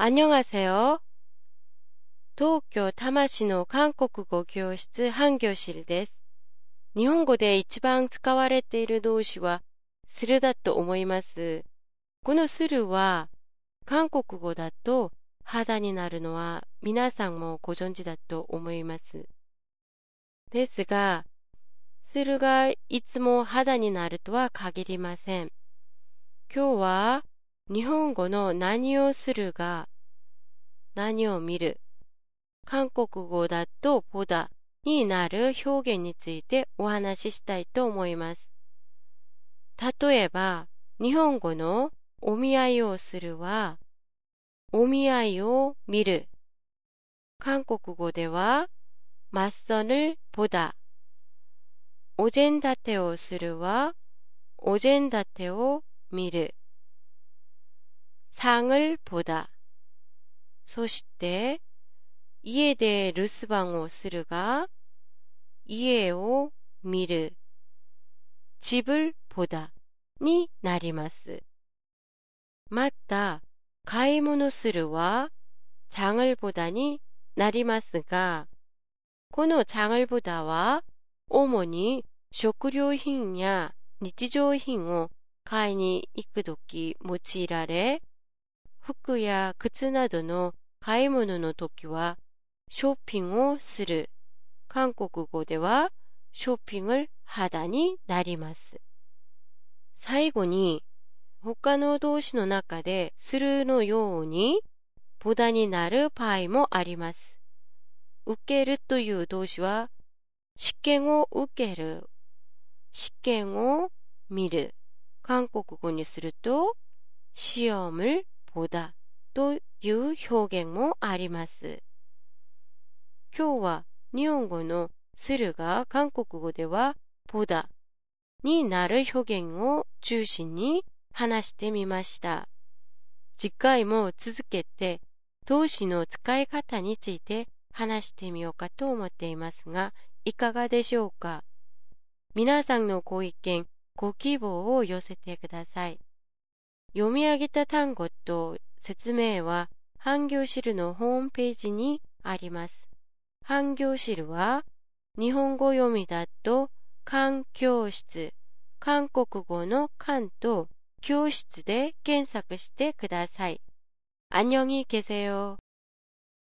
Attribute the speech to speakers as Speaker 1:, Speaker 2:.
Speaker 1: 안녕하세요. 東京多摩市の韓国語教室半教室です。日本語で一番使われている動詞は、するだと思います。このするは、韓国語だと肌になるのは皆さんもご存知だと思います。ですが、するがいつも肌になるとは限りません。今日は日本語の何をするが 何を見る韓国語だと보다になる表現についてお話ししたいと思います。例えば、日本語のお見合いをするは、お見合いを見る。韓国語では、맞선을보 다。 お膳立てをするは、お膳立てを見る。상을보 다。 そして、家で留守番をするが、家を見る。집을보 다。 になります。また、買い物するは、장을보다になりますが、この장을보다は、主に食料品や日常品を買いに行くとき用いられ、服や靴などの 買い物の時はショッピングをする。韓国語ではショッピング肌になります。最後に他の動詞の中でするのようにボダになる場合もあります。受けるという動詞は試験を受ける、試験を見る。韓国語にすると시험을보다 という表現もあります。今日は日本語のするが韓国語では보다になる表現を中心に話してみました。次回も続けて動詞の使い方について話してみようかと思っていますが、いかがでしょうか？皆さんのご意見、ご希望を寄せてください。読み上げた単語と説明は、半行汁のホームページにあります。半行汁は、日本語読みだと、環教室、韓国語の韓と教室で検索してください。안녕히계세요